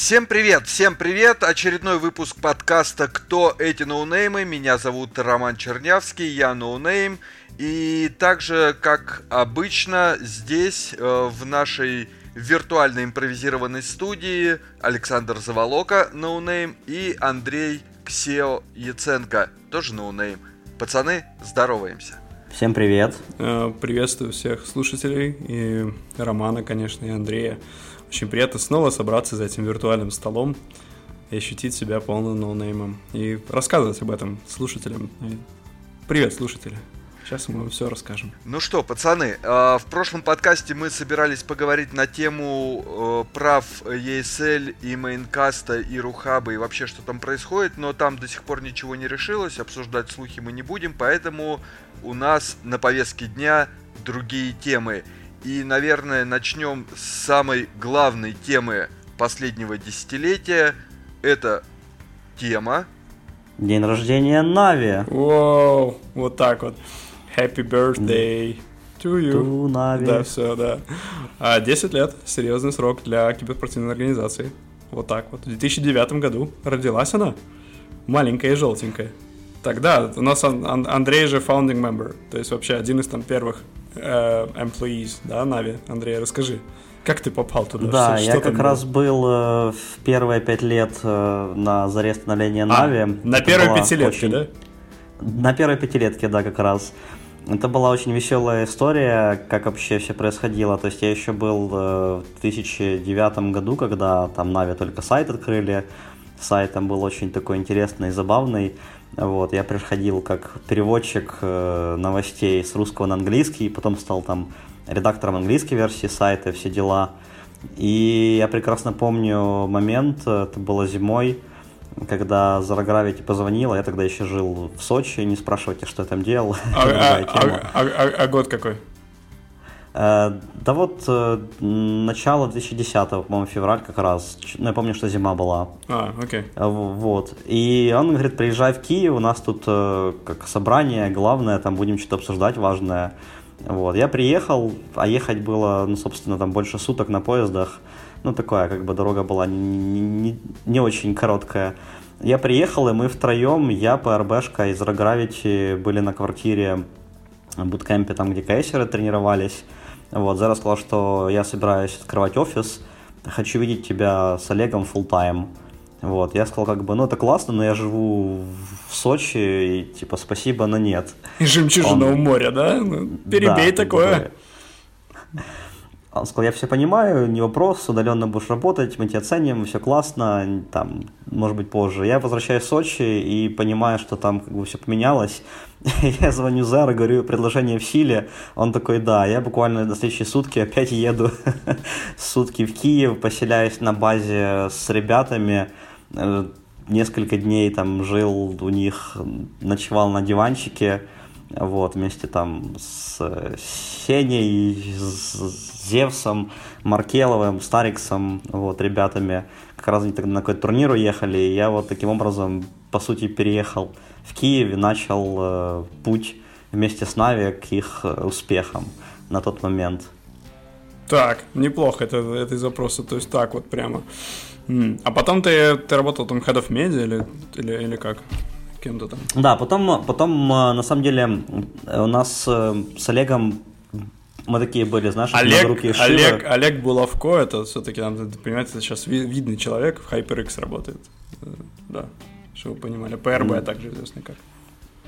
Всем привет, всем привет! Очередной выпуск подкаста «Кто эти ноунеймы?». Меня зовут Роман Чернявский, я ноунейм. И также, как обычно, здесь, э, в нашей виртуальной импровизированной студии, Александр Заволока, ноунейм, и Андрей Ксео Яценко, тоже ноунейм. Пацаны, здороваемся! Всем привет! Э, приветствую всех слушателей, и Романа, конечно, и Андрея. Очень приятно снова собраться за этим виртуальным столом и ощутить себя полным ноунеймом. И рассказывать об этом слушателям. Привет, слушатели! Сейчас мы вам все расскажем. Ну что, пацаны, э, в прошлом подкасте мы собирались поговорить на тему э, прав ESL и Maincast а и RuHub а и вообще, что там происходит, но там до сих пор ничего не решилось, обсуждать слухи мы не будем, поэтому у нас на повестке дня другие темы. И, наверное, начнем с самой главной темы последнего десятилетия. Это тема... День рождения Нави. Воу, вот так вот. Happy birthday to you. To Нави. Да, все, да. А 10 лет, серьезный срок для киберспортивной организации. Вот так вот. В 2009 году родилась она. Маленькая и желтенькая. Тогда у нас Андрей же founding member, то есть вообще один из там первых э, employees, да, Нави. Андрей, расскажи, как ты попал туда? Да, что, я как было? раз был э, в первые пять лет э, на заре становления Нави. А, на первой пятилетке, очень... да? На первой пятилетке, да, как раз. Это была очень веселая история, как вообще все происходило. То есть я еще был э, в 2009 году, когда там Нави только сайт открыли. Сайт там был очень такой интересный и забавный. Вот, я приходил как переводчик э, новостей с русского на английский, потом стал там редактором английской версии сайта, все дела. И я прекрасно помню момент, это было зимой, когда Zara Gravity позвонила, я тогда еще жил в Сочи, не спрашивайте, что я там делал. А, а, а, а год какой? Э, да вот э, начало 2010, по-моему, февраль как раз. Ну, я помню, что зима была. А, окей. Э, вот. И он говорит, приезжай в Киев, у нас тут как собрание, главное, там будем что-то обсуждать важное. Вот. Я приехал, а ехать было, ну, собственно, там больше суток на поездах. Ну, такая, как бы, дорога была не, не, не очень короткая. Я приехал, и мы втроем, я, ПРБшка из Рогравити, были на квартире в буткемпе, там, где кайсеры тренировались. Вот, Зера сказал, что я собираюсь открывать офис, хочу видеть тебя с Олегом full time. Вот, я сказал, как бы, ну это классно, но я живу в Сочи, и типа спасибо, но нет. И жемчужина Он... у моря, да? Ну, перебей да, такое. Он сказал, я все понимаю, не вопрос, удаленно будешь работать, мы тебя ценим, все классно, там, может быть, позже. Я возвращаюсь в Сочи и понимаю, что там как бы все поменялось. я звоню Зеру, говорю, предложение в силе. Он такой, да, я буквально на следующие сутки опять еду сутки в Киев, поселяюсь на базе с ребятами, э, несколько дней там жил у них, ночевал на диванчике, вот, вместе там с Сеней, с Зевсом, Маркеловым, Стариксом, вот, ребятами. Как раз они тогда на какой-то турнир уехали, и я вот таким образом, по сути, переехал в Киеве, начал э, путь вместе с Нави к их э, успехам на тот момент. Так, неплохо это, это запросы, то есть так вот прямо. А потом ты, ты работал там head of media или, или, или как? кем-то там. Да, потом, потом э, на самом деле у нас э, с Олегом мы такие были, знаешь, Олег, руки Олег, Олег Булавко, это все-таки, надо понимать, это сейчас видный человек, в HyperX работает. Э, да, чтобы вы понимали. ПРБ mm. также известный как.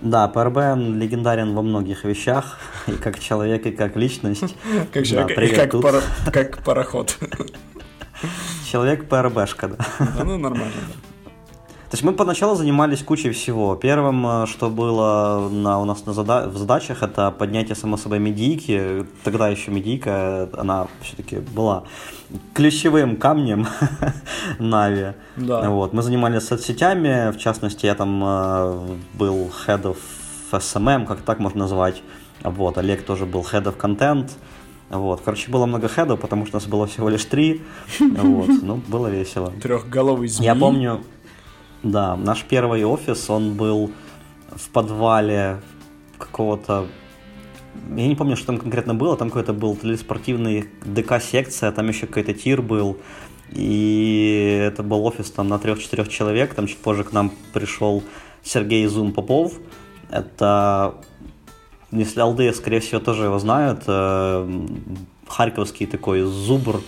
Да, ПРБ легендарен во многих вещах, и как человек, и как личность. Как человек, и как пароход. Человек ПРБшка, да. Ну, нормально, да. То есть мы поначалу занимались кучей всего. Первым, э, что было на, у нас на зада в задачах, это поднятие, само собой, медийки. Тогда еще медийка, она все-таки была ключевым камнем Нави. Да. Вот. Мы занимались соцсетями, в частности, я там э, был head of SMM, как так можно назвать. Вот, Олег тоже был head of content. Вот. Короче, было много хедов, потому что у нас было всего лишь три. Вот. Ну, было весело. Трехголовый змей. Я помню, да, наш первый офис, он был в подвале какого-то... Я не помню, что там конкретно было, там какой-то был то спортивный ДК-секция, там еще какой-то тир был. И это был офис там на трех-четырех человек. Там чуть позже к нам пришел Сергей Зум Попов. Это если алды, скорее всего, тоже его знают. Э, харьковский такой зубр,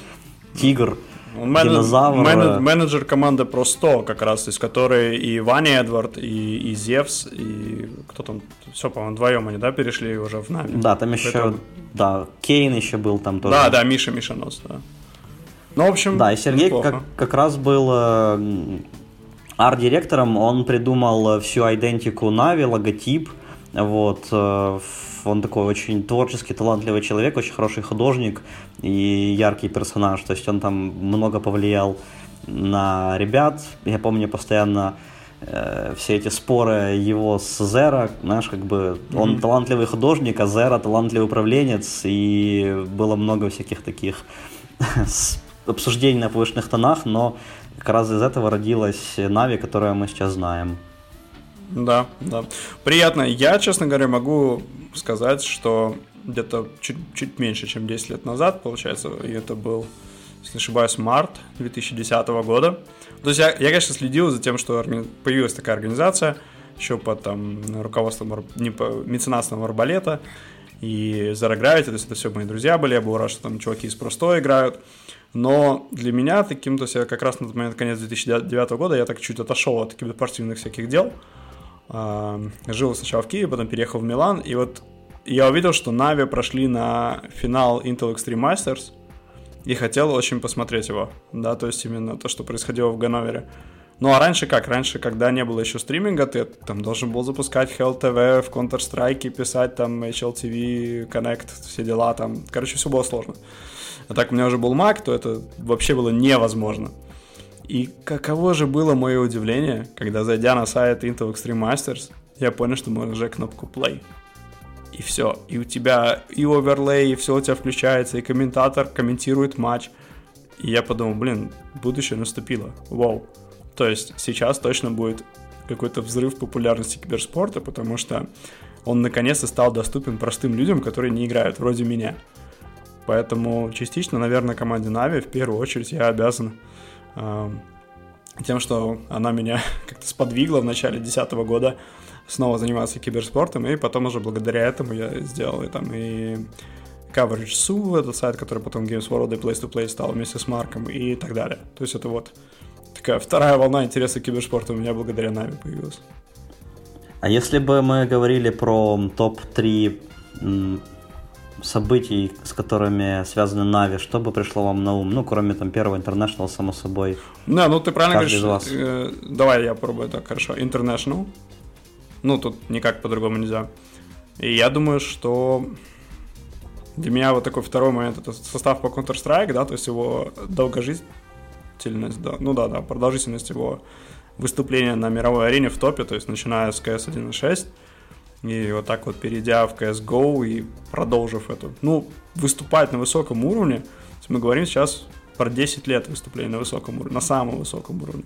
тигр, он динозавр. Менеджер, менеджер команды 100, как раз, из которой и Ваня Эдвард, и, и Зевс, и кто там, все, по-моему, вдвоем они, да, перешли уже в нами. Да, там еще, Поэтому... да, Кейн еще был там тоже. Да, да, Миша Мишанос, да. Ну, в общем, Да, и Сергей как, как раз был э, арт-директором, он придумал всю идентику Нави, логотип, вот, э, он такой очень творческий, талантливый человек, очень хороший художник и яркий персонаж. То есть он там много повлиял на ребят. Я помню постоянно э, все эти споры его с Зера, знаешь, как бы он mm-hmm. талантливый художник, а Зера талантливый управленец, и было много всяких таких обсуждений на повышенных тонах, но как раз из этого родилась Нави, которую мы сейчас знаем. Да, да. Приятно. Я, честно говоря, могу сказать, что где-то чуть, чуть меньше, чем 10 лет назад, получается, и это был, если не ошибаюсь, март 2010 года. То есть я, я конечно, следил за тем, что появилась такая организация, еще под там, руководством не по, меценатства арбалета и Zero Gravity, то есть это все мои друзья были, я был рад, что там чуваки из Простой играют. Но для меня таким, то есть я как раз на тот момент, конец 2009 года, я так чуть отошел от киберспортивных всяких дел, жил сначала в Киеве, потом переехал в Милан, и вот я увидел, что Нави прошли на финал Intel Extreme Masters, и хотел очень посмотреть его, да, то есть именно то, что происходило в Ганновере. Ну а раньше как? Раньше, когда не было еще стриминга, ты там должен был запускать Hell TV в Counter-Strike, писать там HLTV, Connect, все дела там. Короче, все было сложно. А так у меня уже был Mac, то это вообще было невозможно. И каково же было мое удивление, когда, зайдя на сайт Intel Extreme Masters, я понял, что можно нажать кнопку Play. И все. И у тебя и оверлей, и все у тебя включается, и комментатор комментирует матч. И я подумал, блин, будущее наступило. Вау. То есть сейчас точно будет какой-то взрыв популярности киберспорта, потому что он наконец-то стал доступен простым людям, которые не играют, вроде меня. Поэтому частично, наверное, команде Нави в первую очередь я обязан тем, что она меня как-то сподвигла в начале 2010 года снова заниматься киберспортом, и потом уже благодаря этому я сделал и там и Coverage Su, этот сайт, который потом Games World и Place to Play стал вместе с Марком и так далее. То есть это вот такая вторая волна интереса к киберспорту у меня благодаря Нави появилась. А если бы мы говорили про топ-3 событий, с которыми связаны Нави, что бы пришло вам на ум? Ну, кроме там первого International, само собой. Да, ну ты правильно Каждый говоришь. Э, давай я попробую так, хорошо. International. Ну, тут никак по-другому нельзя. И я думаю, что для меня вот такой второй момент это состав по Counter-Strike, да, то есть его долгожительность, да, ну да, да, продолжительность его выступления на мировой арене в топе, то есть начиная с CS 1.6, и вот так вот перейдя в CSGO и продолжив эту, ну, выступать на высоком уровне, мы говорим сейчас про 10 лет выступления на высоком уровне, на самом высоком уровне.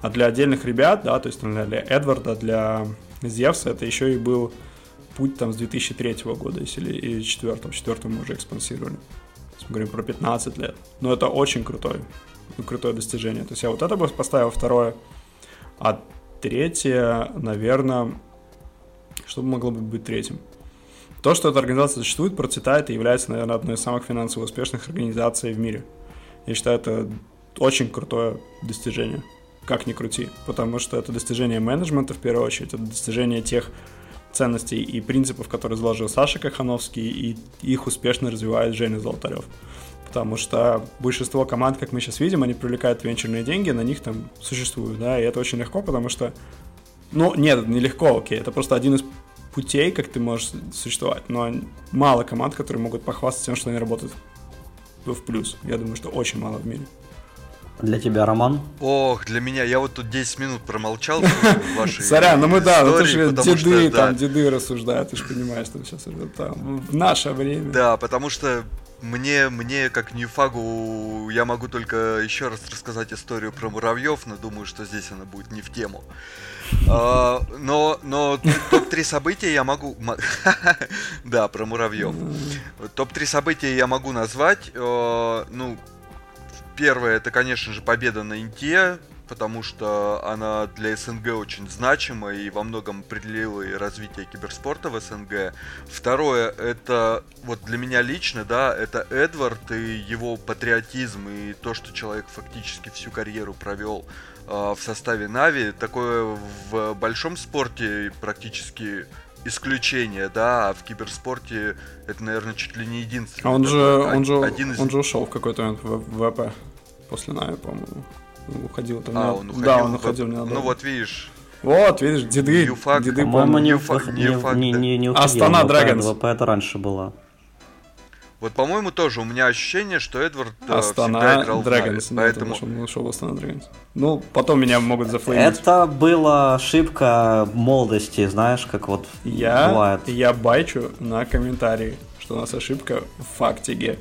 А для отдельных ребят, да, то есть для Эдварда, для Зевса, это еще и был путь там с 2003 года, если и 2004, в 2004 мы уже экспансировали. Мы говорим про 15 лет. Но это очень крутой, крутое достижение. То есть я вот это бы поставил второе. А третье, наверное, что могло бы быть третьим? То, что эта организация существует, процветает и является, наверное, одной из самых финансово успешных организаций в мире. Я считаю, это очень крутое достижение, как ни крути, потому что это достижение менеджмента в первую очередь, это достижение тех ценностей и принципов, которые заложил Саша Кахановский, и их успешно развивает Женя Золотарев. Потому что большинство команд, как мы сейчас видим, они привлекают венчурные деньги, на них там существуют, да, и это очень легко, потому что ну, нет, нелегко, окей. Это просто один из путей, как ты можешь существовать. Но мало команд, которые могут похвастаться тем, что они работают в плюс. Я думаю, что очень мало в мире. Для тебя, Роман? Ох, для меня, я вот тут 10 минут промолчал Сорян, ну мы да, ну ты же деды, там, деды рассуждают, ты же понимаешь, что сейчас это там, в наше время. Да, потому что мне, мне, как Ньюфагу, я могу только еще раз рассказать историю про муравьев, но думаю, что здесь она будет не в тему. А, но, но топ-3 события я могу... Да, про муравьев. Топ-3 события я могу назвать. А, ну, первое, это, конечно же, победа на Инте, потому что она для СНГ очень значима и во многом определила и развитие киберспорта в СНГ. Второе, это вот для меня лично, да, это Эдвард и его патриотизм и то, что человек фактически всю карьеру провел э, в составе NAVI. Такое в большом спорте практически исключение, да, а в киберспорте это, наверное, чуть ли не единственное. А он же, он же, один из... он же ушел в какой-то момент в VP после NAVI, по-моему. Уходил там. А, он уходил, да, он уходил ненадолго. Ну вот видишь. Вот, видишь, деды, Ньюфак, деды по-моему, не, не, не, не, не уходил. Astana Dragons. VP это раньше было. Вот, по-моему, тоже у меня ощущение, что Эдвард э, Astana всегда играл Dragons, в Нави, поэтому... Он ушел в Астана Драгонс. Ну, потом меня могут зафлеймить. Это была ошибка молодости, знаешь, как вот я, бывает. Я байчу на комментарии, что у нас ошибка в фактиге.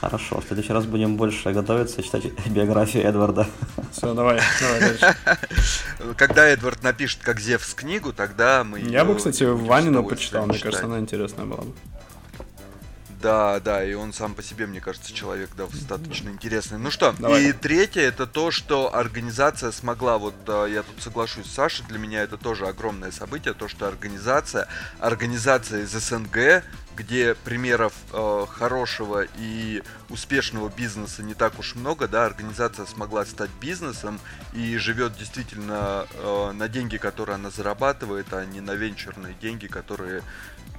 Хорошо, в следующий раз будем больше готовиться читать биографию Эдварда. Все, давай, давай дальше. Когда Эдвард напишет как Зевс книгу, тогда мы... Я бы, кстати, Ванину почитал, мне кажется, она интересная была бы. Да, да, и он сам по себе, мне кажется, человек достаточно интересный. Ну что, Давай. и третье, это то, что организация смогла, вот я тут соглашусь с Сашей, для меня это тоже огромное событие, то, что организация, организация из СНГ, где примеров э, хорошего и успешного бизнеса не так уж много, да, организация смогла стать бизнесом и живет действительно э, на деньги, которые она зарабатывает, а не на венчурные деньги, которые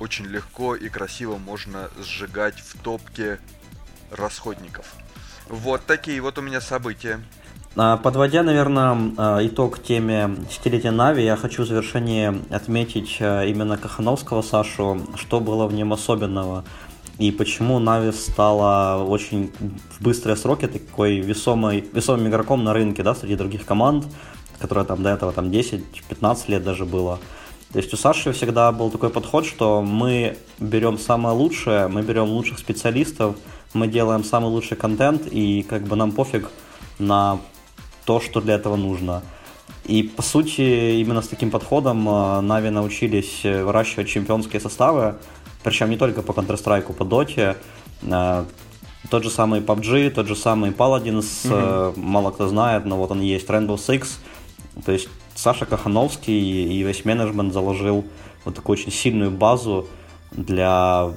очень легко и красиво можно сжигать в топке расходников. Вот такие вот у меня события. А, подводя, наверное, а, итог теме десятилетия Нави, я хочу в завершении отметить а, именно Кахановского Сашу, что было в нем особенного и почему Нави стала очень в быстрые сроки такой весомой, весомым игроком на рынке, да, среди других команд, которые там до этого там 10-15 лет даже было. То есть у Саши всегда был такой подход, что мы берем самое лучшее, мы берем лучших специалистов, мы делаем самый лучший контент, и как бы нам пофиг на то, что для этого нужно. И по сути, именно с таким подходом э, Нави научились выращивать чемпионские составы, причем не только по Counter-Strike, по Dota. Э, тот же самый PUBG, тот же самый Paladins, mm-hmm. мало кто знает, но вот он есть, Rainbow Six. То есть Саша Кахановский и весь менеджмент заложил вот такую очень сильную базу для,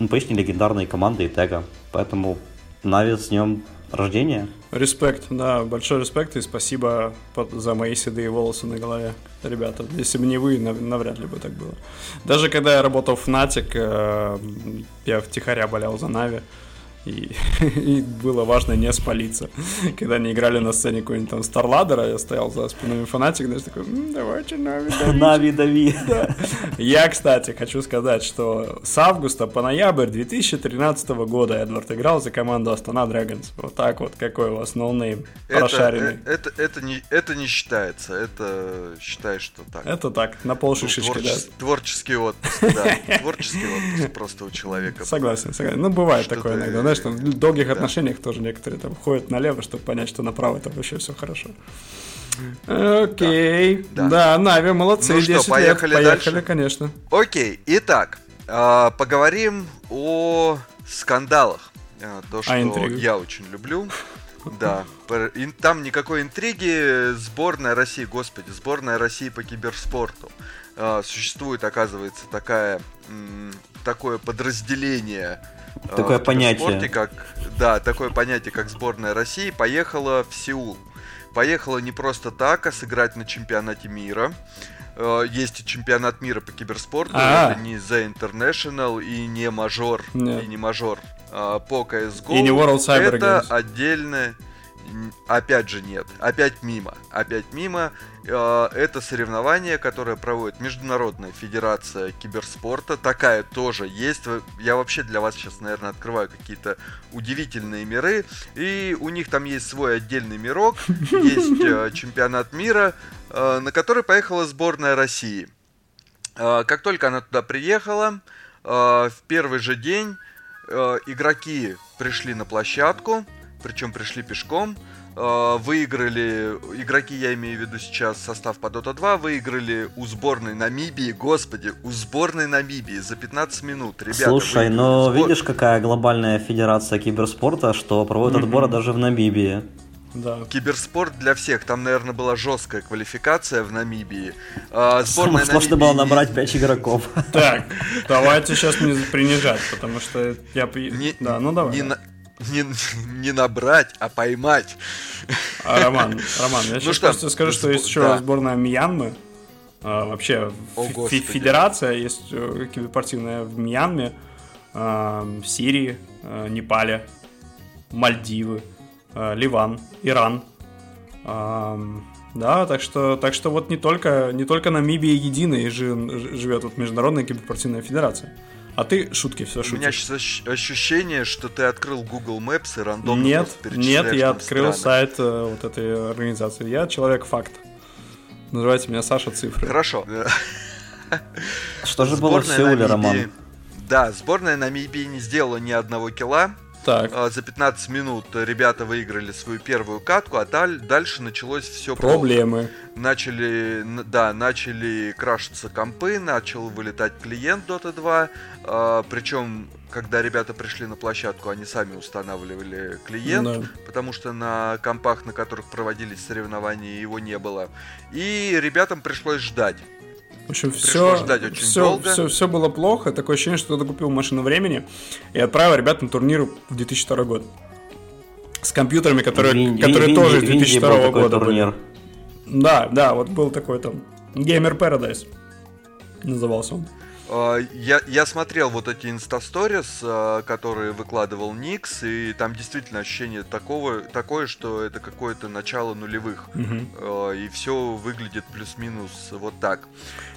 ну, поистине легендарной команды и тега. Поэтому NAVI с днем рождения. Респект, да, большой респект и спасибо за мои седые волосы на голове, ребята. Если бы не вы, навряд ли бы так было. Даже когда я работал в Fnatic, э, я втихаря болел за NAVI. И, и было важно не спалиться. Когда они играли на сцене какой-нибудь там StarLadder а, я стоял за спинами Fnatic, знаешь, такой, М, давайте NAVI дави. NAVI дави. Да. Я, кстати, хочу сказать, что с августа по ноябрь 2013 года Эдвард играл за команду Astana Dragons. Вот так вот, какой у вас ноунейм прошаренный. Это, это, это, не, это не считается, это считай, что так. Это так, на полшишечки, ну, творче, да. Творческий отпуск, да. Творческий отпуск просто у человека. Согласен, согласен. Ну, бывает такое иногда, знаешь, в долгих да. отношениях тоже некоторые там ходят налево, чтобы понять, что направо это вообще все хорошо. Окей. Да, да. Нави, молодцы. Ну что, поехали лет. дальше? Поехали, конечно. Окей, итак, э, поговорим о скандалах. Э, то, что а я очень люблю. Да, там никакой интриги. Сборная России, господи, сборная России по киберспорту. Существует, оказывается, такая, такое подразделение Такое понятие. Как, да, такое понятие, как сборная России, поехала в Сеул. Поехала не просто так, а сыграть на чемпионате мира. Э, есть и чемпионат мира по киберспорту, А-а-а. это не The International и не мажор, Нет. и не мажор а, по CSGO. И не World Cyber Это Games. отдельное Опять же нет, опять мимо, опять мимо. Э, это соревнование, которое проводит Международная Федерация Киберспорта. Такая тоже есть. Я вообще для вас сейчас, наверное, открываю какие-то удивительные миры. И у них там есть свой отдельный мирок. Есть э, чемпионат мира, э, на который поехала сборная России. Как только она туда приехала, в первый же день игроки пришли на площадку причем пришли пешком, э, выиграли, игроки, я имею в виду сейчас состав по Dota 2, выиграли у сборной Намибии, господи, у сборной Намибии за 15 минут, ребята. Слушай, но сбор... видишь, какая глобальная федерация киберспорта, что проводит отборы даже в Намибии. Да. Киберспорт для всех. Там, наверное, была жесткая квалификация в Намибии. А, сборная Самое сложно было набрать 5 игроков. Так, давайте сейчас не принижать, потому что я... Да, ну давай. Не, не, набрать, а поймать. А, Роман, Роман, я ну сейчас что, просто скажу, что есть еще да. сборная Мьянмы. А, вообще, О, федерация есть э, киберспортивная в Мьянме, а, Сирии, а, Непале, Мальдивы. Э, Ливан, Иран. Да, так что, так что вот не только, не только Намибия единая живет вот Международная киберспортивная федерация. А ты шутки все шутишь. У меня сейчас ощущение, что ты открыл Google Maps и рандомно Нет, нет, я открыл страны. сайт э, вот этой организации. Я человек-факт. Называйте меня Саша Цифры. Хорошо. Что же было в Сеуле, Роман? Да, сборная Намибии не сделала ни одного килла. Так. А, за 15 минут ребята выиграли свою первую катку, а дальше началось все проблемы. Начали, да, начали крашиться компы, начал вылетать клиент Dota 2, а, причем когда ребята пришли на площадку, они сами устанавливали клиент, да. потому что на компах, на которых проводились соревнования, его не было. И ребятам пришлось ждать. В общем, все, все, все, все было плохо. Такое ощущение, что кто-то купил машину времени и отправил ребят на турнир в 2002 год. С компьютерами, которые, Вин, которые Вин, тоже Вин, из 2002 года турнир. были. Да, да, вот был такой там Gamer Paradise назывался он. А, я, я смотрел вот эти инстасторис, а, которые выкладывал Никс, и там действительно ощущение такого, такое, что это какое-то начало нулевых. Угу. И все выглядит плюс-минус вот так.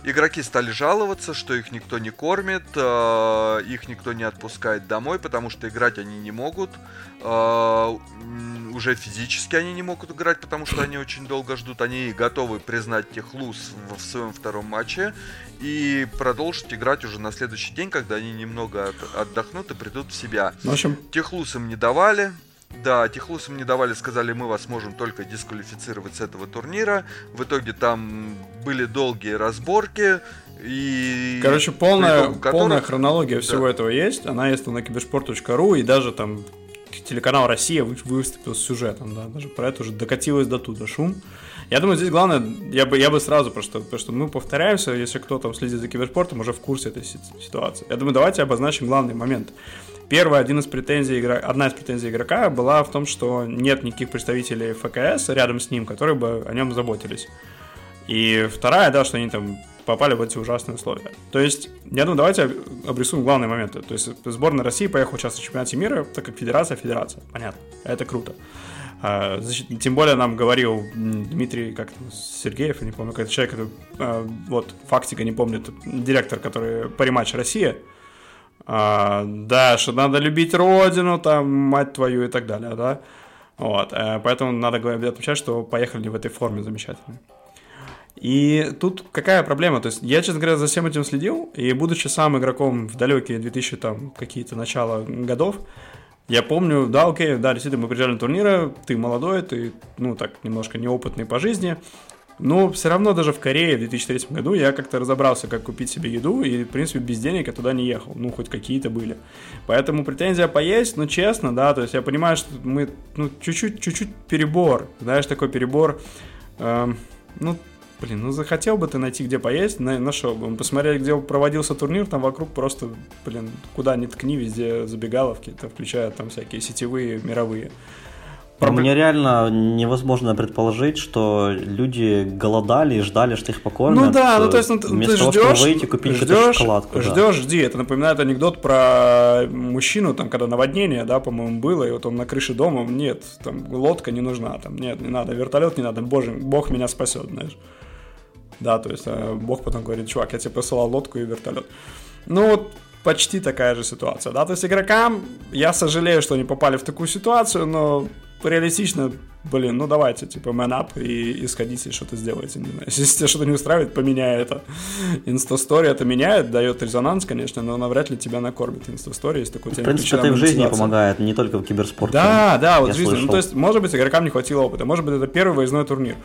Игроки стали жаловаться, что их никто не кормит, их никто не отпускает домой, потому что играть они не могут. Уже физически они не могут играть, потому что они очень долго ждут. Они готовы признать техлуз в своем втором матче и продолжить играть уже на следующий день, когда они немного отдохнут и придут в себя. В общем... Техлус им не давали, да, Техлус им не давали, сказали, мы вас можем только дисквалифицировать с этого турнира. В итоге там были долгие разборки. И Короче, полная, которых... полная хронология да. всего этого есть. Она есть на киберспорт.ру и даже там телеканал Россия выступил с сюжетом, да, даже про это уже докатилось до туда шум. Я думаю, здесь главное, я бы, я бы сразу просто, потому что мы повторяемся, если кто там следит за киберспортом, уже в курсе этой ситуации. Я думаю, давайте обозначим главный момент. Первая, один из претензий, одна из претензий игрока была в том, что нет никаких представителей ФКС рядом с ним, которые бы о нем заботились. И вторая, да, что они там попали в эти ужасные условия. То есть, я думаю, давайте обрисуем главные моменты. То есть, сборная России поехала участвовать в чемпионате мира, так как федерация, федерация. Понятно. Это круто. А, тем более нам говорил Дмитрий, как Сергеев, я не помню, какой-то человек, который, а, вот, фактика не помнит, директор, который париматч Россия, а, да, что надо любить родину, там, мать твою и так далее, да, вот, э, поэтому надо отмечать, что поехали в этой форме замечательной. И тут какая проблема? То есть я, честно говоря, за всем этим следил, и будучи сам игроком в далекие 2000 там какие-то начала годов, я помню, да, окей, да, действительно, мы приезжали на турниры, ты молодой, ты, ну, так, немножко неопытный по жизни, но все равно даже в Корее в 2003 году я как-то разобрался, как купить себе еду, и, в принципе, без денег я туда не ехал. Ну, хоть какие-то были. Поэтому претензия поесть, ну, честно, да, то есть я понимаю, что мы, ну, чуть-чуть, чуть-чуть перебор, знаешь, такой перебор, эм, ну, Блин, ну захотел бы ты найти, где поесть, на, нашел бы. Посмотреть, где проводился турнир, там вокруг просто, блин, куда ни ткни, везде забегаловки, это включая там всякие сетевые, мировые. Проб... Мне реально невозможно предположить, что люди голодали и ждали, что их покормят. Ну да, ну то есть ну, вместо ты того, ждешь, чтобы выйти купить ждешь, шоколадку. Ждешь, да. жди. Это напоминает анекдот про мужчину, там, когда наводнение, да, по-моему, было, и вот он на крыше дома, нет, там лодка не нужна, там, нет, не надо, вертолет не надо, боже, бог меня спасет, знаешь. Да, то есть э, Бог потом говорит, чувак, я тебе посылал лодку и вертолет. Ну вот почти такая же ситуация, да, то есть игрокам, я сожалею, что они попали в такую ситуацию, но реалистично блин, ну давайте, типа, man up и, и сходите, что-то сделайте, не знаю. Если тебя что-то не устраивает, поменяй это. Инстастори это меняет, дает резонанс, конечно, но навряд ли тебя накормит инстастори, есть такой В принципе, это и в жизни помогает, не только в киберспорте. Да, да, вот в жизни. Ну, то есть, может быть, игрокам не хватило опыта, может быть, это первый выездной турнир.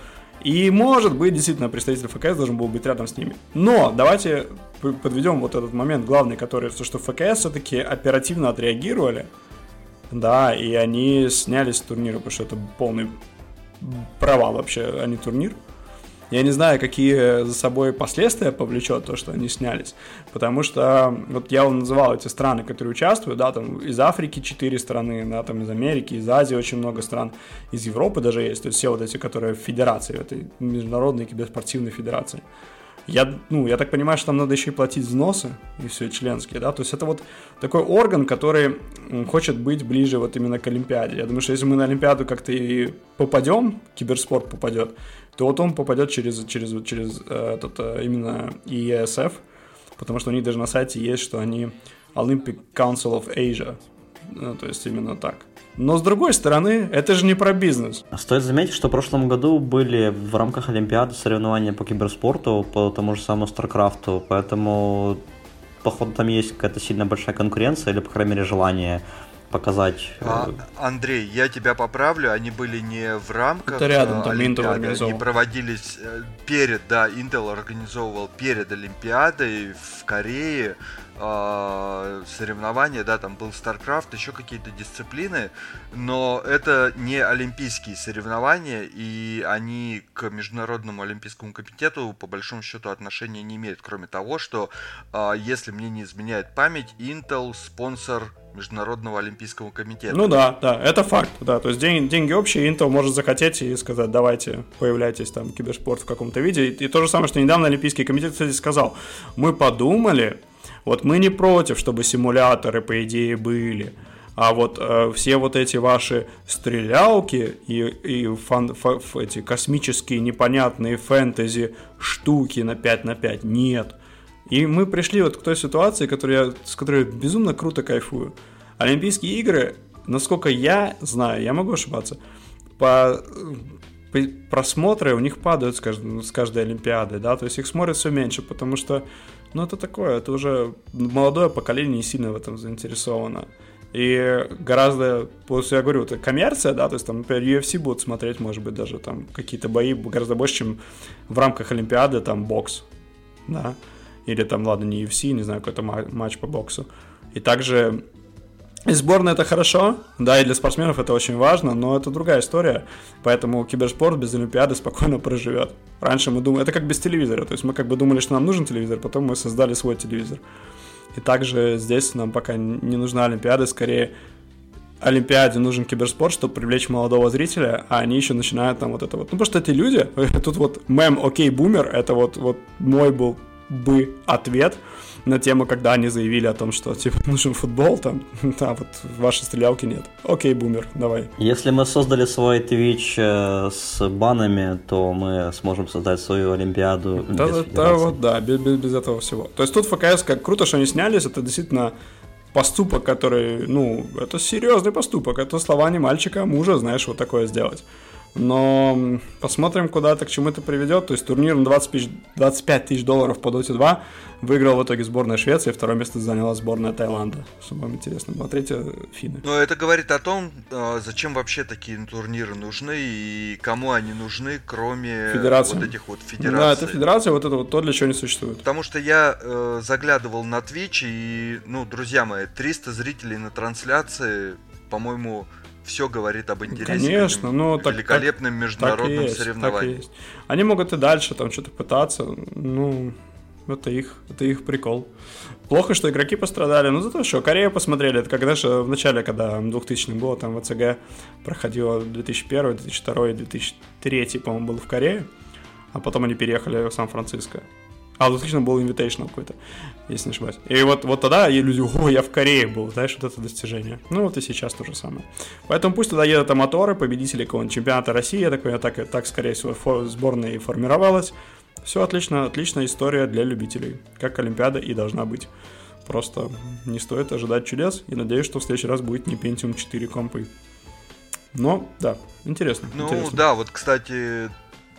И, может быть, действительно, представитель ФКС должен был быть рядом с ними. Но давайте подведем вот этот момент главный, который, то, что ФКС все-таки оперативно отреагировали, да, и они снялись с турнира, потому что это полный провал вообще, а не турнир. Я не знаю, какие за собой последствия повлечет то, что они снялись, потому что вот я вам называл эти страны, которые участвуют, да, там из Африки четыре страны, да, там из Америки, из Азии очень много стран, из Европы даже есть, то есть все вот эти, которые в федерации, этой международной киберспортивной федерации. Я, ну, я так понимаю, что там надо еще и платить взносы, и все членские, да, то есть это вот такой орган, который хочет быть ближе вот именно к Олимпиаде. Я думаю, что если мы на Олимпиаду как-то и попадем, киберспорт попадет, то вот он попадет через, через, через э, этот, э, именно ESF, потому что у них даже на сайте есть, что они Olympic Council of Asia, ну, то есть именно так. Но с другой стороны, это же не про бизнес. Стоит заметить, что в прошлом году были в рамках Олимпиады соревнования по киберспорту, по тому же самому Старкрафту, поэтому походу там есть какая-то сильно большая конкуренция или, по крайней мере, желание показать. Э, а, Андрей, я тебя поправлю, они были не в рамках Это рядом, там Intel организовал. Они проводились э, перед, да, Intel организовывал перед Олимпиадой в Корее э, соревнования, да, там был StarCraft, еще какие-то дисциплины, но это не олимпийские соревнования, и они к Международному олимпийскому комитету по большому счету отношения не имеют, кроме того, что, э, если мне не изменяет память, Intel спонсор Международного Олимпийского комитета. Ну да, да, это факт, да. То есть деньги, деньги общие, Intel может захотеть и сказать, давайте, появляйтесь там, киберспорт в каком-то виде. И, и то же самое, что недавно Олимпийский комитет, кстати, сказал, мы подумали, вот мы не против, чтобы симуляторы, по идее, были. А вот э, все вот эти ваши стрелялки и, и фан, фа, эти космические непонятные фэнтези штуки на 5 на 5 нет. И мы пришли вот к той ситуации, которую я, с которой я безумно круто кайфую. Олимпийские игры, насколько я знаю, я могу ошибаться, по просмотры у них падают с каждой, с каждой Олимпиады, да, то есть их смотрят все меньше, потому что, ну, это такое, это уже молодое поколение не сильно в этом заинтересовано. И гораздо, после я говорю, это коммерция, да, то есть там, например, UFC будут смотреть, может быть, даже там какие-то бои гораздо больше, чем в рамках Олимпиады, там, бокс, да, или там, ладно, не UFC, не знаю, какой-то матч по боксу. И также и сборная это хорошо, да, и для спортсменов это очень важно, но это другая история, поэтому киберспорт без Олимпиады спокойно проживет. Раньше мы думали, это как без телевизора, то есть мы как бы думали, что нам нужен телевизор, потом мы создали свой телевизор. И также здесь нам пока не нужна Олимпиада, скорее Олимпиаде нужен киберспорт, чтобы привлечь молодого зрителя, а они еще начинают там вот это вот. Ну, потому что эти люди, тут вот мем «Окей, бумер», это вот, вот мой был бы ответ на тему, когда они заявили о том, что типа нужен футбол, там, да, вот вашей стрелялки нет. Окей, бумер, давай. Если мы создали свой Twitch э, с банами, то мы сможем создать свою Олимпиаду да, без да, вот, да, без, без, без этого всего. То есть тут ФКС, как круто, что они снялись, это действительно поступок, который, ну, это серьезный поступок, это слова не мальчика, а мужа, знаешь, вот такое сделать. Но посмотрим, куда это к чему это приведет. То есть турнир на 20 тысяч, 25 тысяч долларов по Dota 2 выиграл в итоге сборная Швеции, второе место заняла сборная Таиланда. Что вам интересно было. Третье финны. Но это говорит о том, а, зачем вообще такие турниры нужны и кому они нужны, кроме Федерации. вот этих вот федераций. Да, это федерация, вот это вот то, для чего они существуют. Потому что я э, заглядывал на Twitch и, ну, друзья мои, 300 зрителей на трансляции, по-моему, все говорит об интересе Конечно, но так, великолепным так, международным так есть, соревнованиям. Так есть. Они могут и дальше там что-то пытаться, ну, это их, это их прикол. Плохо, что игроки пострадали, но зато что, Корею посмотрели, это когда же в начале, когда 2000 было, там ВЦГ проходило 2001, 2002, 2003, по-моему, был в Корее, а потом они переехали в Сан-Франциско. А, 2000 был Invitational какой-то, если не ошибаюсь. И вот, вот тогда и люди, о, я в Корее был, знаешь, вот это достижение. Ну вот и сейчас то же самое. Поэтому пусть туда едут аматоры, победители какого-нибудь чемпионата России, такой, так, так скорее всего, фо- сборная и формировалась. Все отлично, отличная история для любителей, как Олимпиада и должна быть. Просто не стоит ожидать чудес, и надеюсь, что в следующий раз будет не Pentium 4 компы. Но, да, интересно. Ну, интересно. да, вот, кстати,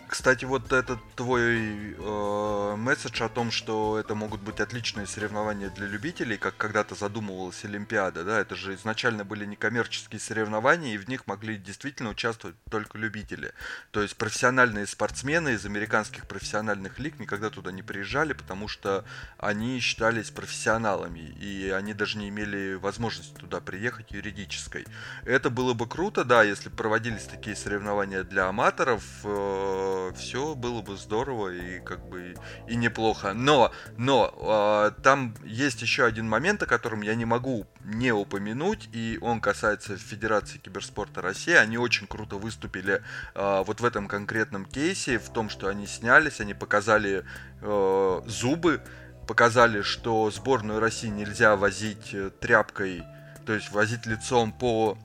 кстати, вот этот твой э, месседж о том, что это могут быть отличные соревнования для любителей, как когда-то задумывалась Олимпиада, да, это же изначально были некоммерческие соревнования, и в них могли действительно участвовать только любители. То есть профессиональные спортсмены из американских профессиональных лиг никогда туда не приезжали, потому что они считались профессионалами, и они даже не имели возможности туда приехать юридической. Это было бы круто, да, если проводились такие соревнования для аматоров, э, все было бы здорово и как бы и неплохо. Но, но э, там есть еще один момент, о котором я не могу не упомянуть, и он касается Федерации киберспорта России. Они очень круто выступили э, вот в этом конкретном кейсе, в том, что они снялись, они показали э, зубы, показали, что сборную России нельзя возить э, тряпкой, то есть возить лицом по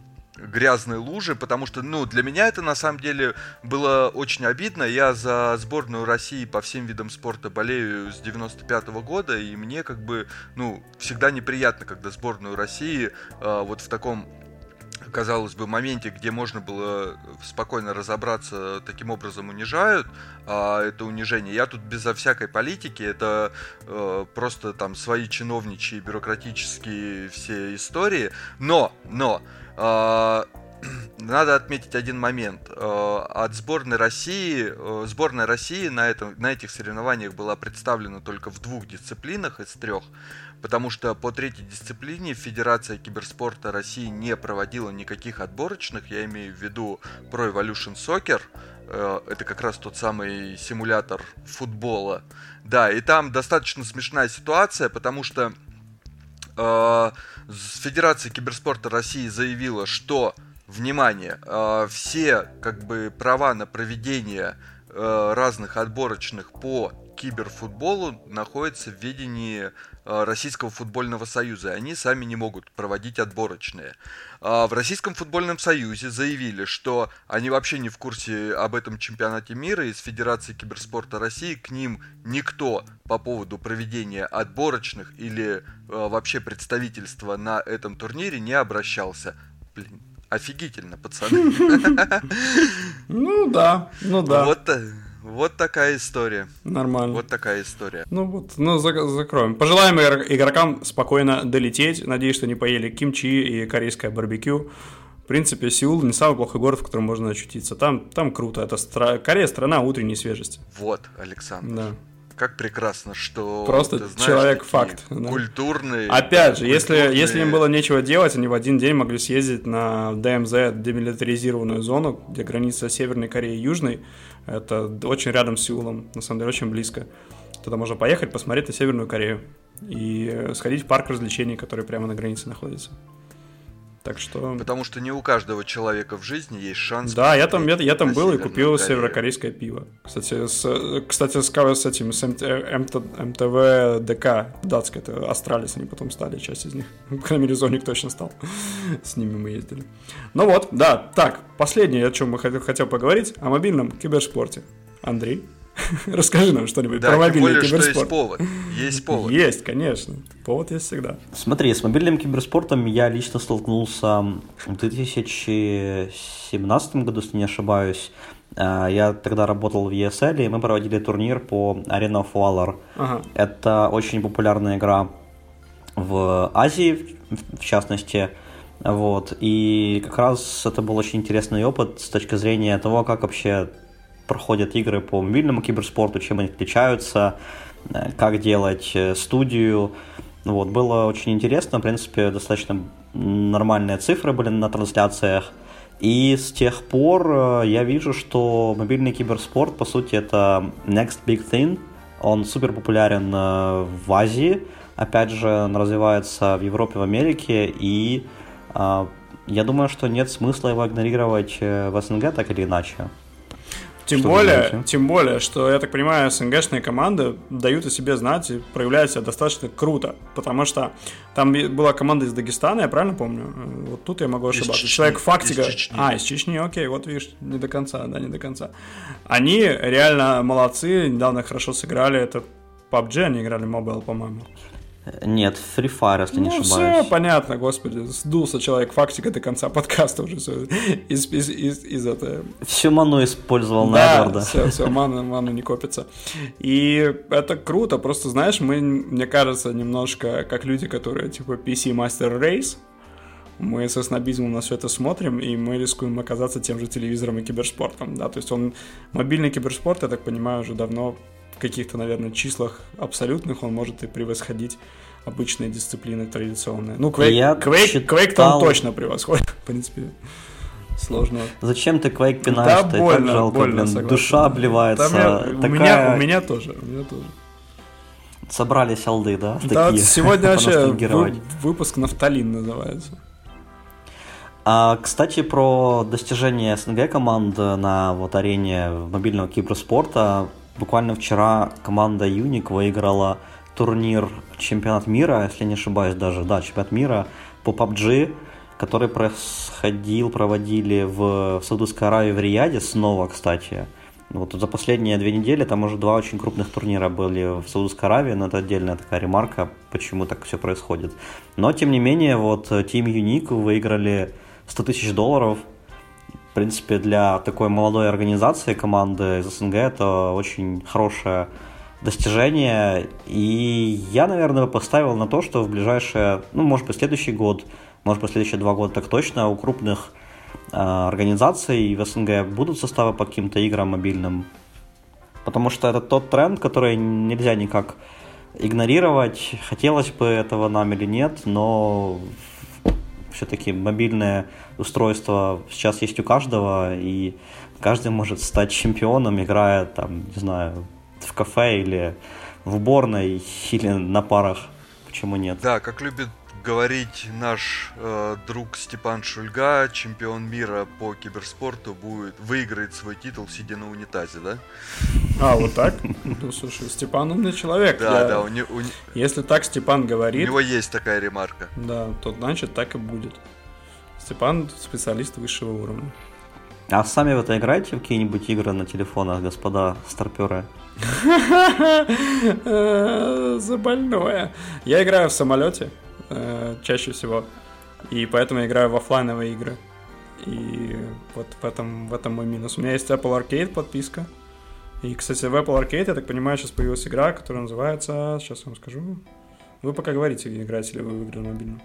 грязной лужи, потому что, ну, для меня это на самом деле было очень обидно. Я за сборную России по всем видам спорта болею с 95 -го года, и мне как бы, ну, всегда неприятно, когда сборную России э, вот в таком казалось бы, моменте, где можно было спокойно разобраться, таким образом унижают, а это унижение. Я тут безо всякой политики, это э, просто там свои чиновничьи, бюрократические все истории. Но, но, надо отметить один момент. А, от сборной России, э, сборная России на, этом, на этих соревнованиях была представлена только в двух дисциплинах из трех, потому что по третьей дисциплине Федерация киберспорта России не проводила никаких отборочных, я имею в виду Pro Evolution Soccer, э, это как раз тот самый симулятор футбола. Да, и там достаточно смешная ситуация, потому что Федерация киберспорта России заявила, что, внимание, э, все как бы права на проведение э, разных отборочных по киберфутболу находятся в ведении Российского футбольного союза. Они сами не могут проводить отборочные. А в Российском футбольном союзе заявили, что они вообще не в курсе об этом чемпионате мира. Из Федерации киберспорта России к ним никто по поводу проведения отборочных или э, вообще представительства на этом турнире не обращался. Блин, офигительно, пацаны. Ну да, ну да. Вот э, вот такая история. Нормально. Вот такая история. Ну вот, ну закроем. Пожелаем игрокам спокойно долететь. Надеюсь, что не поели кимчи и корейское барбекю. В принципе, Сеул не самый плохой город, в котором можно очутиться. Там, там круто. Это стра... Корея страна утренней свежести. Вот, Александр. Да как прекрасно, что просто ты знаешь, человек-факт. Да. Культурные. Опять же, культурные... если, если им было нечего делать, они в один день могли съездить на ДМЗ, демилитаризированную зону, где граница Северной Кореи и Южной. Это очень рядом с Сеулом, на самом деле очень близко. Туда можно поехать, посмотреть на Северную Корею и сходить в парк развлечений, который прямо на границе находится. Так что... Потому что не у каждого человека в жизни есть шанс... Да, я там, я, я там был и купил Корею. северокорейское пиво. Кстати, с, кстати, с, с этим, с mTw dk датское, это Astralis, они потом стали, часть из них. По крайней мере, Зоник точно стал. С ними мы ездили. Ну вот, да, так, последнее, о чем мы хотел, хотел поговорить, о мобильном киберспорте. Андрей? Расскажи нам что-нибудь да, про мобильный более, киберспорт. Что есть повод. Есть повод. Есть, конечно. Повод есть всегда. Смотри, с мобильным киберспортом я лично столкнулся в 2017 году, если не ошибаюсь. А, я тогда работал в ESL, и мы проводили турнир по Arena of Valor. Ага. Это очень популярная игра в Азии, в частности. Вот. И как раз это был очень интересный опыт с точки зрения того, как вообще проходят игры по мобильному киберспорту, чем они отличаются, э, как делать э, студию. Вот, было очень интересно, в принципе, достаточно нормальные цифры были на трансляциях. И с тех пор э, я вижу, что мобильный киберспорт, по сути, это next big thing. Он супер популярен в Азии, опять же, он развивается в Европе, в Америке, и я думаю, что нет смысла его игнорировать в СНГ так или иначе. Тем что более, тем более, что, я так понимаю, СНГшные команды дают о себе знать и проявляют себя достаточно круто, потому что там была команда из Дагестана, я правильно помню? Вот тут я могу ошибаться. Из Человек фактика... Из а, из Чечни, окей, вот видишь, не до конца, да, не до конца. Они реально молодцы, недавно хорошо сыграли, это PUBG они играли, Mobile, по-моему. Нет, Free Fire, если ну, не ошибаюсь. все понятно, господи. Сдулся человек фактика до конца подкаста уже все. Из, из, из, из это... Всю ману использовал на Да, Эдварда. все, все, мана, мана не копится. И это круто, просто, знаешь, мы, мне кажется, немножко как люди, которые, типа, PC Master Race, мы со снобизмом на все это смотрим, и мы рискуем оказаться тем же телевизором и киберспортом, да, то есть он, мобильный киберспорт, я так понимаю, уже давно каких-то, наверное, числах абсолютных он может и превосходить обычные дисциплины традиционные. Ну, Quake, Я Quake, Quake там читал- точно превосходит, в принципе, сложно. Зачем ты Quake пинаешь? Да, ты больно, так жалко, больно, блин. согласен. Душа обливается. Я- у, Такая- меня, у меня тоже, у меня тоже. Собрались алды, да? Да, Такие, сегодня вообще вы- выпуск «Нафталин» называется. А, кстати, про достижения СНГ команд на вот арене мобильного киберспорта. Буквально вчера команда Юник выиграла турнир чемпионат мира, если не ошибаюсь даже, да, чемпионат мира по PUBG, который происходил, проводили в Саудовской Аравии в Рияде снова, кстати. Вот за последние две недели там уже два очень крупных турнира были в Саудовской Аравии, но это отдельная такая ремарка, почему так все происходит. Но, тем не менее, вот Team Unique выиграли 100 тысяч долларов. В принципе, для такой молодой организации команды из СНГ это очень хорошее достижение. И я, наверное, поставил на то, что в ближайшее, ну, может быть, следующий год, может быть, следующие два года так точно, у крупных э, организаций в СНГ будут составы по каким-то играм мобильным. Потому что это тот тренд, который нельзя никак игнорировать. Хотелось бы этого нам или нет, но все-таки мобильное устройство сейчас есть у каждого, и каждый может стать чемпионом, играя там, не знаю, в кафе или в уборной, или на парах. Почему нет? Да, как любит говорить наш э, друг Степан Шульга, чемпион мира по киберспорту, будет выиграет свой титул, сидя на унитазе, да? А, вот так? Ну, слушай, Степан умный человек. Да, Я- да, у, не- у не- Если так Степан у говорит, него есть такая ремарка. да, то значит так и будет. Степан специалист высшего уровня. А сами вы-то играете в какие-нибудь игры на телефонах, господа старперы? Э, За больное. Я играю в самолете э, чаще всего. И поэтому я играю в оффлайновые игры. И вот в этом, в этом мой минус. У меня есть Apple Arcade подписка. И, кстати, в Apple Arcade, я так понимаю, сейчас появилась игра, которая называется... Сейчас вам скажу. Вы пока говорите, играете ли вы в игры мобильную.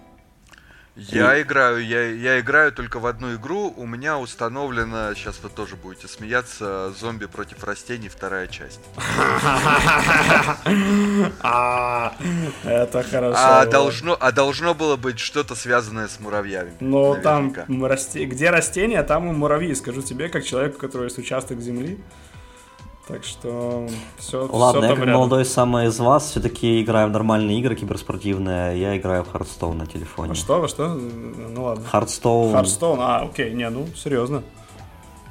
Я играю, я, я играю только в одну игру. У меня установлена, сейчас вы тоже будете смеяться, зомби против растений, вторая часть. А, Это хорошо. А должно, а должно было быть что-то связанное с муравьями. Но там, где растения, там и муравьи, скажу тебе, как человеку, у которого есть участок земли. Так что все, Ладно, я там как рядом. молодой самый из вас все-таки играю в нормальные игры киберспортивные. Я играю в Hearthstone на телефоне. А что, во что? Ну ладно. Hearthstone. Хардстоун, а, окей, не, ну, серьезно.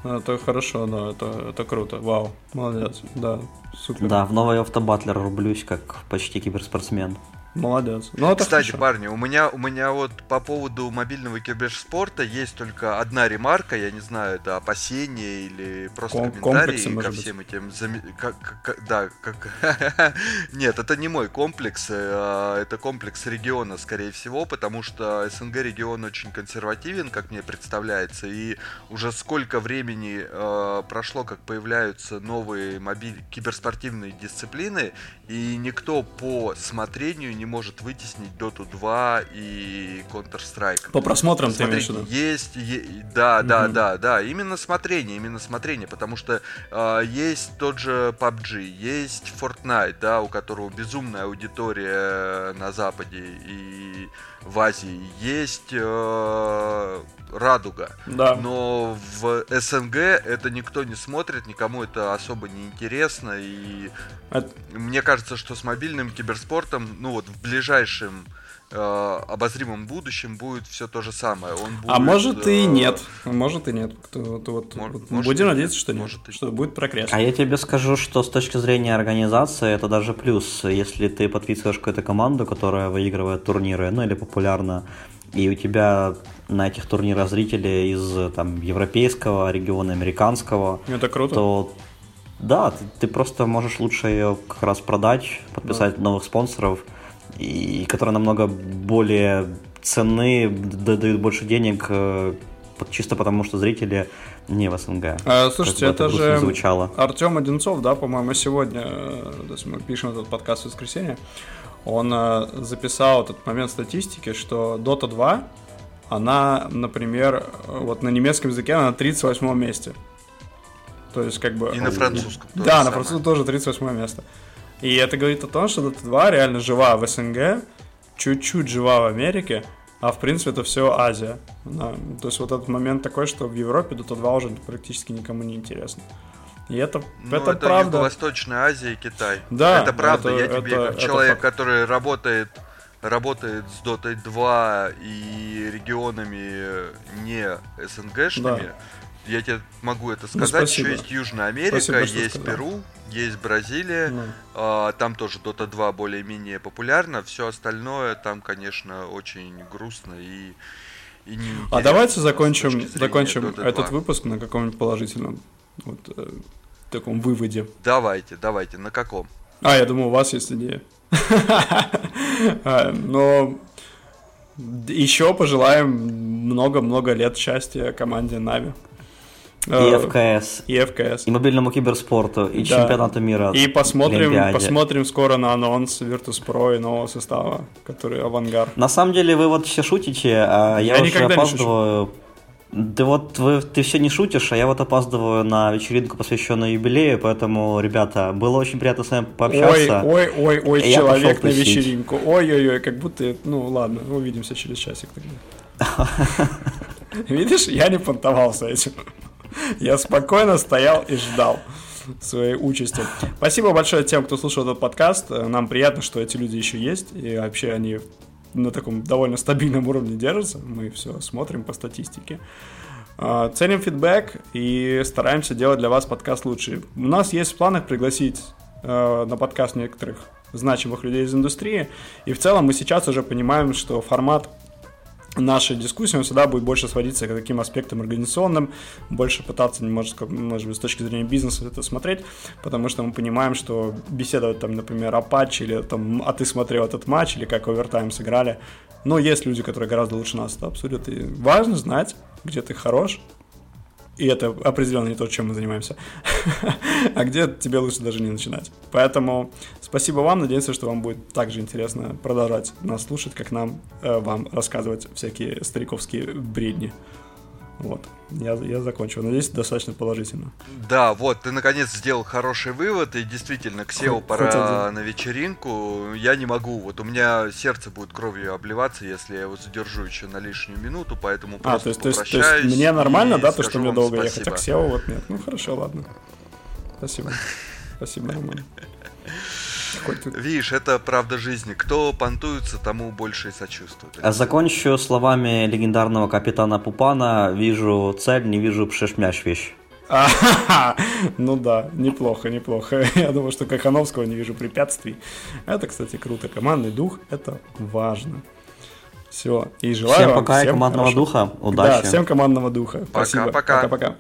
Это хорошо, да, это, это круто. Вау, молодец, да, супер. Да, в новый автобатлер рублюсь, как почти киберспортсмен. Молодец. Ну, это Кстати, хорошо. парни, у меня, у меня вот по поводу мобильного киберспорта есть только одна ремарка, я не знаю, это опасение или просто Ком- комментарий комплексы, ко может быть? всем этим... заме- как- как- да, как... Нет, это не мой комплекс, э, это комплекс региона, скорее всего, потому что СНГ регион очень консервативен, как мне представляется, и уже сколько времени э, прошло, как появляются новые мобиль... киберспортивные дисциплины, и никто по смотрению не может вытеснить Dota 2 и Counter-Strike. По просмотрам ты имеешь в виду? есть, е- да, да, Мгм. да, да, именно смотрение, именно смотрение, потому что э, есть тот же PUBG, есть Fortnite, да, у которого безумная аудитория на Западе и в Азии, есть э, Радуга, Да. но в СНГ это никто не смотрит, никому это особо не интересно, и Это- мне кажется, что с мобильным киберспортом, ну вот в ближайшем э, обозримом будущем будет все то же самое. Он А будет, может и э, нет. Может и нет. Кто- вот- вот- Мож- вот может Будем надеяться, что нет. может Что будет прогресс. А я тебе скажу, что с точки зрения организации это даже плюс. Если ты подписываешь какую-то команду, которая выигрывает турниры, ну или популярна, и у тебя на этих турнирах зрители из там, европейского региона, американского, Это круто. то да, ты, ты просто можешь лучше ее как раз продать, подписать новых спонсоров и которые намного более ценны, дают больше денег э, чисто потому, что зрители не в СНГ. А, слушайте, это, это же звучало. Артем Одинцов, да, по-моему, сегодня, э, то есть мы пишем этот подкаст в воскресенье, он записал этот момент статистики, что Dota 2, она, например, вот на немецком языке она на 38 месте. То есть, как бы... И на французском. Да, на французском тоже 38 место. И это говорит о том, что Dota 2 реально жива в СНГ, чуть-чуть жива в Америке, а в принципе это все Азия. Да. То есть вот этот момент такой, что в Европе Dota 2 уже практически никому не интересно. И это, ну, это, это правда. Восточная Азия и Китай. Да, это правда. Это, Я тебе, это, как человек, это который работает работает с Dota 2 и регионами не СНГшными, да. Я тебе могу это ну, сказать. Ну, Еще есть Южная Америка, спасибо, есть Перу, есть Бразилия. Ну. А, там тоже Dota 2 более-менее популярна. Все остальное там, конечно, очень грустно и и а давайте закончим, закончим этот выпуск на каком-нибудь положительном вот, э, таком выводе. Давайте, давайте, на каком? А, я думаю, у вас есть идея. А, но еще пожелаем много-много лет счастья команде Нави. И э, ФКС. И ФКС. И мобильному киберспорту, и да. чемпионату мира. И посмотрим, посмотрим скоро на анонс Virtus.pro и нового состава, который авангард. На самом деле вы вот все шутите, а я, я уже опаздываю. Да вот вы, ты все не шутишь, а я вот опаздываю на вечеринку, посвященную юбилею, поэтому, ребята, было очень приятно с вами пообщаться. Ой, ой, ой, ой, человек на вечеринку. Ой-ой-ой, как будто, ну ладно, увидимся через часик тогда. Видишь, я не понтовался этим. Я спокойно стоял и ждал своей участи. Спасибо большое тем, кто слушал этот подкаст. Нам приятно, что эти люди еще есть, и вообще они на таком довольно стабильном уровне держатся. Мы все смотрим по статистике. А, ценим фидбэк и стараемся делать для вас подкаст лучше. У нас есть в планах пригласить э, на подкаст некоторых значимых людей из индустрии. И в целом мы сейчас уже понимаем, что формат наша дискуссия всегда будет больше сводиться к таким аспектам организационным, больше пытаться, может, может быть, с точки зрения бизнеса это смотреть, потому что мы понимаем, что беседовать там, например, о патче или там, а ты смотрел этот матч, или как овертайм сыграли, но есть люди, которые гораздо лучше нас это обсудят, и важно знать, где ты хорош, и это определенно не то, чем мы занимаемся. а где тебе лучше даже не начинать. Поэтому спасибо вам. Надеемся, что вам будет также интересно продолжать нас слушать, как нам э, вам рассказывать всякие стариковские бредни. Вот, я, я закончил. Надеюсь, достаточно положительно. Да, вот, ты наконец сделал хороший вывод, и действительно, к SEO пора на вечеринку. Я не могу, вот у меня сердце будет кровью обливаться, если я его задержу еще на лишнюю минуту, поэтому а, то есть, то есть, то есть мне нормально, да, то, что мне долго спасибо. ехать, а к SEO вот нет. Ну хорошо, ладно. Спасибо. Спасибо, Роман. Видишь, это правда жизни. Кто понтуется, тому больше и сочувствует. А закончу словами легендарного капитана Пупана. Вижу цель, не вижу пшешмяш вещь. ну да, неплохо, неплохо. Я думаю, что Кахановского не вижу препятствий. Это, кстати, круто. Командный дух – это важно. Все. И желаю всем пока всем командного хорошего. духа. Удачи. Да, всем командного духа. Пока-пока. Пока-пока.